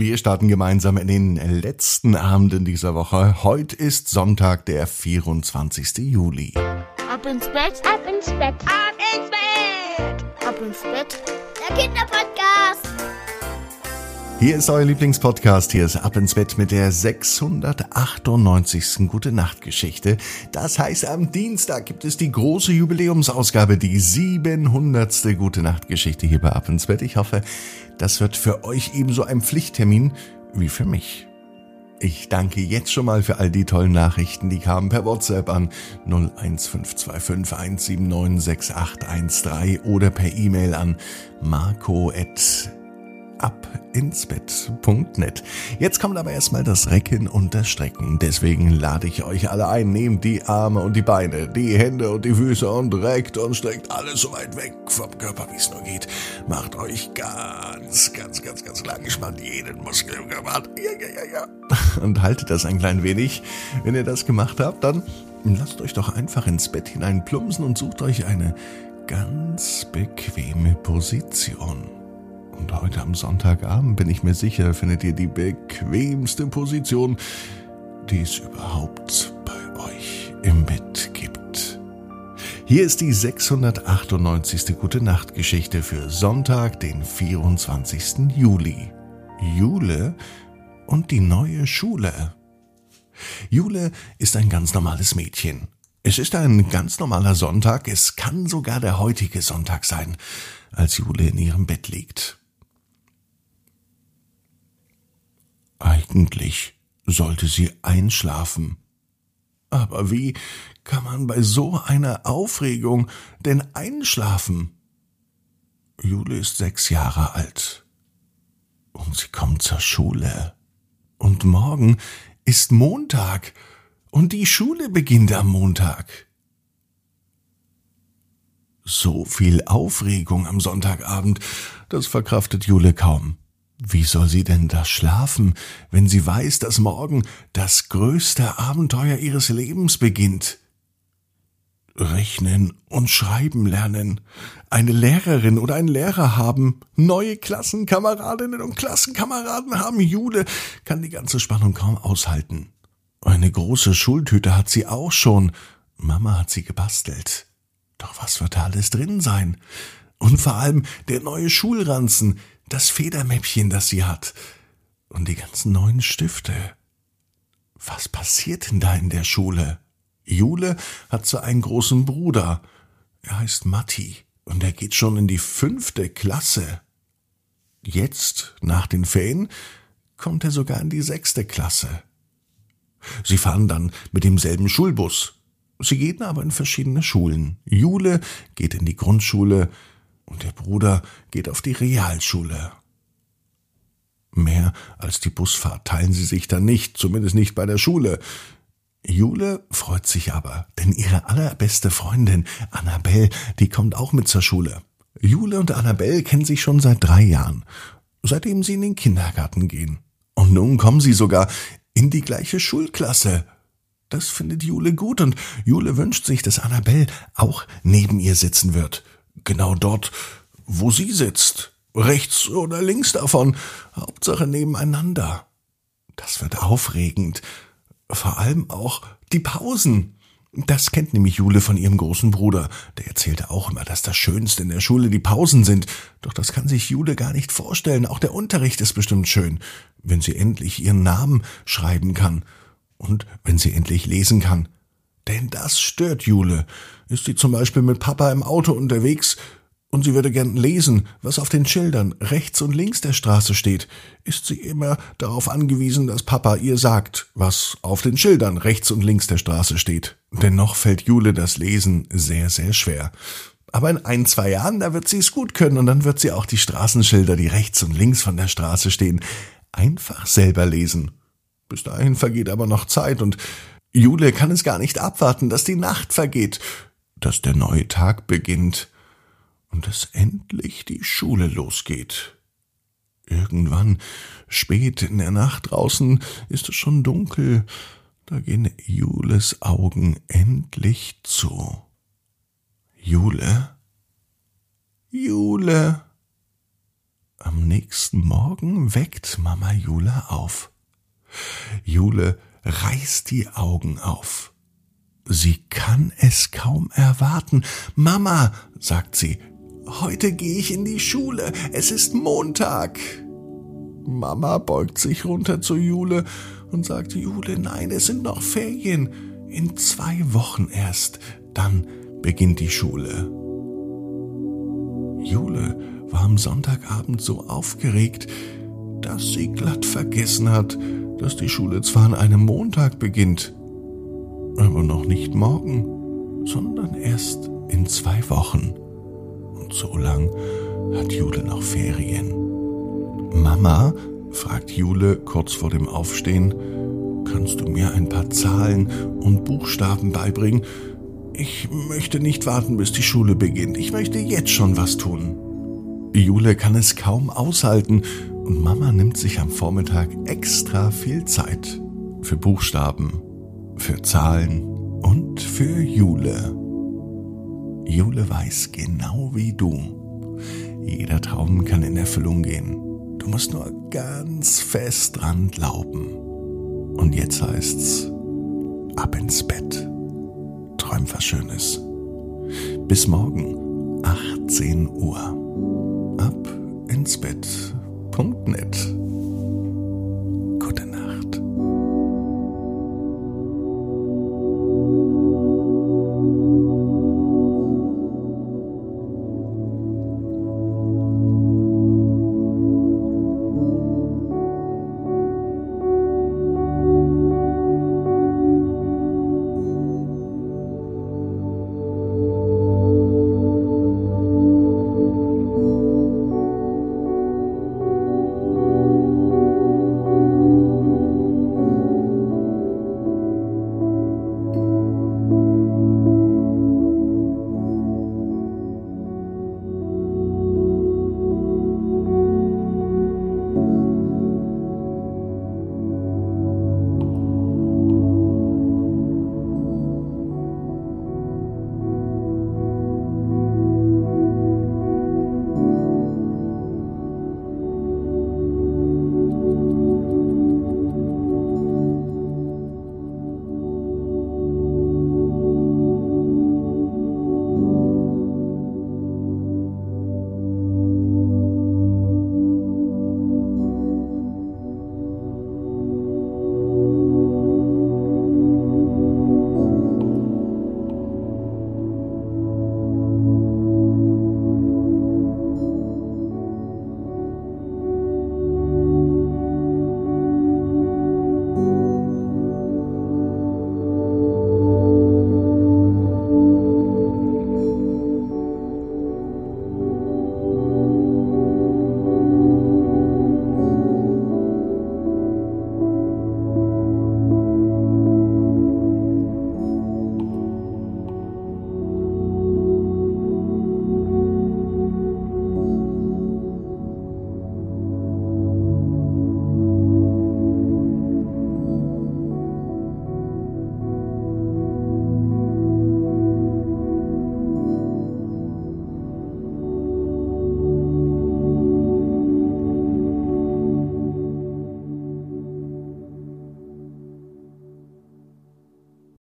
Wir starten gemeinsam in den letzten Abenden dieser Woche. Heute ist Sonntag, der 24. Juli. Ab ins Bett, ab ins Bett, ab ins Bett, ab ins Bett. Der Kinderpodcast. Hier ist euer Lieblingspodcast. Hier ist Ab ins Bett mit der 698. Gute Nacht Geschichte. Das heißt, am Dienstag gibt es die große Jubiläumsausgabe, die 700. Gute Nacht Geschichte hier bei Ab ins Bett. Ich hoffe, das wird für euch ebenso ein Pflichttermin wie für mich. Ich danke jetzt schon mal für all die tollen Nachrichten, die kamen per WhatsApp an 01525 1796813 oder per E-Mail an marco@ abinsbett.net. Jetzt kommt aber erstmal das Recken und das Strecken. Deswegen lade ich euch alle ein. Nehmt die Arme und die Beine, die Hände und die Füße und reckt und streckt alles so weit weg vom Körper, wie es nur geht. Macht euch ganz, ganz, ganz, ganz lang. Spannt jeden Muskel im Körper. Ja, ja, ja, ja. Und haltet das ein klein wenig. Wenn ihr das gemacht habt, dann lasst euch doch einfach ins Bett hinein plumpsen und sucht euch eine ganz bequeme Position. Und heute am Sonntagabend bin ich mir sicher, findet ihr die bequemste Position, die es überhaupt bei euch im Bett gibt. Hier ist die 698. Gute Nacht Geschichte für Sonntag, den 24. Juli. Jule und die neue Schule. Jule ist ein ganz normales Mädchen. Es ist ein ganz normaler Sonntag, es kann sogar der heutige Sonntag sein, als Jule in ihrem Bett liegt. Eigentlich sollte sie einschlafen. Aber wie kann man bei so einer Aufregung denn einschlafen? Jule ist sechs Jahre alt. Und sie kommt zur Schule. Und morgen ist Montag. Und die Schule beginnt am Montag. So viel Aufregung am Sonntagabend, das verkraftet Jule kaum. Wie soll sie denn da schlafen, wenn sie weiß, dass morgen das größte Abenteuer ihres Lebens beginnt? Rechnen und schreiben lernen, eine Lehrerin oder einen Lehrer haben, neue Klassenkameradinnen und Klassenkameraden haben, Jule kann die ganze Spannung kaum aushalten. Eine große Schultüte hat sie auch schon, Mama hat sie gebastelt. Doch was wird da alles drin sein? Und vor allem der neue Schulranzen, das Federmäppchen, das sie hat und die ganzen neuen Stifte. Was passiert denn da in der Schule? Jule hat so einen großen Bruder. Er heißt Matti und er geht schon in die fünfte Klasse. Jetzt, nach den Ferien, kommt er sogar in die sechste Klasse. Sie fahren dann mit demselben Schulbus. Sie gehen aber in verschiedene Schulen. Jule geht in die Grundschule, und der Bruder geht auf die Realschule. Mehr als die Busfahrt teilen sie sich dann nicht, zumindest nicht bei der Schule. Jule freut sich aber, denn ihre allerbeste Freundin Annabelle, die kommt auch mit zur Schule. Jule und Annabelle kennen sich schon seit drei Jahren, seitdem sie in den Kindergarten gehen. Und nun kommen sie sogar in die gleiche Schulklasse. Das findet Jule gut und Jule wünscht sich, dass Annabelle auch neben ihr sitzen wird genau dort, wo sie sitzt. Rechts oder links davon. Hauptsache nebeneinander. Das wird aufregend. Vor allem auch die Pausen. Das kennt nämlich Jule von ihrem großen Bruder. Der erzählte auch immer, dass das Schönste in der Schule die Pausen sind. Doch das kann sich Jule gar nicht vorstellen. Auch der Unterricht ist bestimmt schön, wenn sie endlich ihren Namen schreiben kann. Und wenn sie endlich lesen kann. Denn das stört Jule. Ist sie zum Beispiel mit Papa im Auto unterwegs und sie würde gern lesen, was auf den Schildern rechts und links der Straße steht, ist sie immer darauf angewiesen, dass Papa ihr sagt, was auf den Schildern rechts und links der Straße steht. Dennoch fällt Jule das Lesen sehr, sehr schwer. Aber in ein, zwei Jahren, da wird sie es gut können und dann wird sie auch die Straßenschilder, die rechts und links von der Straße stehen, einfach selber lesen. Bis dahin vergeht aber noch Zeit und Jule kann es gar nicht abwarten, dass die Nacht vergeht, dass der neue Tag beginnt und dass endlich die Schule losgeht. Irgendwann, spät in der Nacht draußen, ist es schon dunkel, da gehen Jules Augen endlich zu. Jule? Jule? Am nächsten Morgen weckt Mama Jule auf. Jule reißt die Augen auf. Sie kann es kaum erwarten. Mama, sagt sie, heute gehe ich in die Schule. Es ist Montag. Mama beugt sich runter zu Jule und sagt, Jule, nein, es sind noch Ferien. In zwei Wochen erst, dann beginnt die Schule. Jule war am Sonntagabend so aufgeregt, dass sie glatt vergessen hat, dass die Schule zwar an einem Montag beginnt, aber noch nicht morgen, sondern erst in zwei Wochen. Und so lang hat Jule noch Ferien. Mama, fragt Jule kurz vor dem Aufstehen, kannst du mir ein paar Zahlen und Buchstaben beibringen? Ich möchte nicht warten, bis die Schule beginnt. Ich möchte jetzt schon was tun. Jule kann es kaum aushalten Mama nimmt sich am Vormittag extra viel Zeit für Buchstaben, für Zahlen und für Jule. Jule weiß genau wie du. Jeder Traum kann in Erfüllung gehen. Du musst nur ganz fest dran glauben. Und jetzt heißt's ab ins Bett. Träum was Schönes. Bis morgen, 18 Uhr. Ab ins Bett. Punkt net.